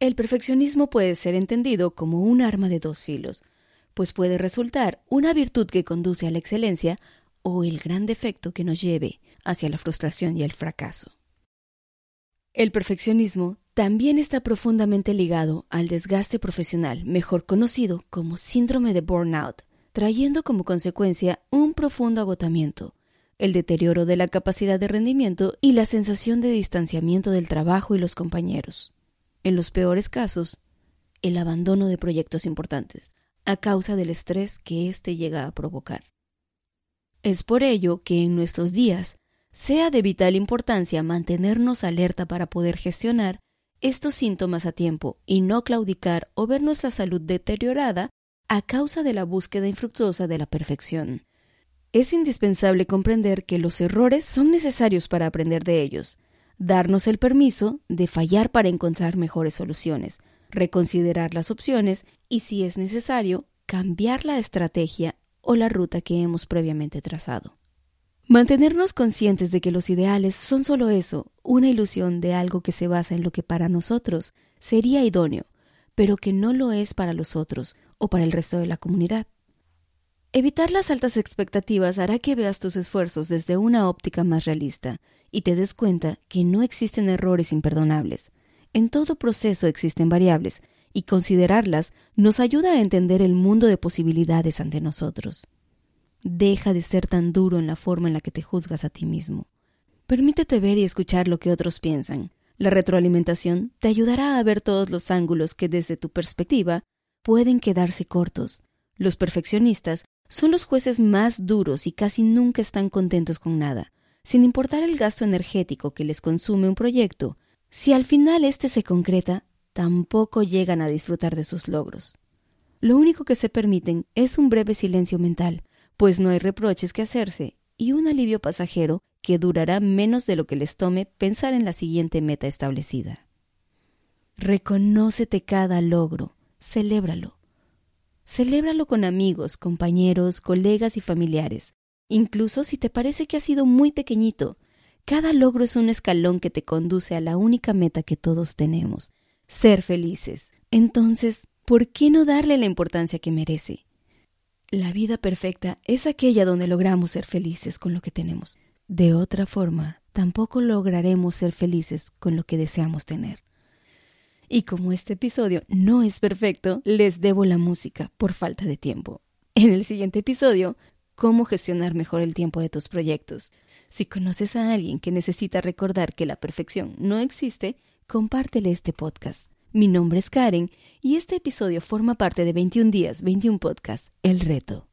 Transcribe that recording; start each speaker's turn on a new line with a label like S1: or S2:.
S1: El perfeccionismo puede ser entendido como un arma de dos filos, pues puede resultar una virtud que conduce a la excelencia o el gran defecto que nos lleve hacia la frustración y el fracaso. El perfeccionismo también está profundamente ligado al desgaste profesional, mejor conocido como síndrome de burnout, trayendo como consecuencia un profundo agotamiento, el deterioro de la capacidad de rendimiento y la sensación de distanciamiento del trabajo y los compañeros. En los peores casos, el abandono de proyectos importantes, a causa del estrés que éste llega a provocar. Es por ello que en nuestros días sea de vital importancia mantenernos alerta para poder gestionar estos síntomas a tiempo y no claudicar o ver nuestra salud deteriorada a causa de la búsqueda infructuosa de la perfección. Es indispensable comprender que los errores son necesarios para aprender de ellos, darnos el permiso de fallar para encontrar mejores soluciones, reconsiderar las opciones y, si es necesario, cambiar la estrategia o la ruta que hemos previamente trazado. Mantenernos conscientes de que los ideales son solo eso, una ilusión de algo que se basa en lo que para nosotros sería idóneo, pero que no lo es para los otros o para el resto de la comunidad. Evitar las altas expectativas hará que veas tus esfuerzos desde una óptica más realista y te des cuenta que no existen errores imperdonables. En todo proceso existen variables y considerarlas nos ayuda a entender el mundo de posibilidades ante nosotros. Deja de ser tan duro en la forma en la que te juzgas a ti mismo. Permítete ver y escuchar lo que otros piensan. La retroalimentación te ayudará a ver todos los ángulos que desde tu perspectiva pueden quedarse cortos. Los perfeccionistas son los jueces más duros y casi nunca están contentos con nada, sin importar el gasto energético que les consume un proyecto. Si al final éste se concreta, tampoco llegan a disfrutar de sus logros. Lo único que se permiten es un breve silencio mental, pues no hay reproches que hacerse, y un alivio pasajero que durará menos de lo que les tome pensar en la siguiente meta establecida. Reconócete cada logro, celébralo. Celébralo con amigos, compañeros, colegas y familiares, incluso si te parece que ha sido muy pequeñito. Cada logro es un escalón que te conduce a la única meta que todos tenemos, ser felices. Entonces, ¿por qué no darle la importancia que merece? La vida perfecta es aquella donde logramos ser felices con lo que tenemos. De otra forma, tampoco lograremos ser felices con lo que deseamos tener. Y como este episodio no es perfecto, les debo la música por falta de tiempo. En el siguiente episodio, cómo gestionar mejor el tiempo de tus proyectos. Si conoces a alguien que necesita recordar que la perfección no existe, compártele este podcast. Mi nombre es Karen y este episodio forma parte de 21 días, 21 podcasts, El Reto.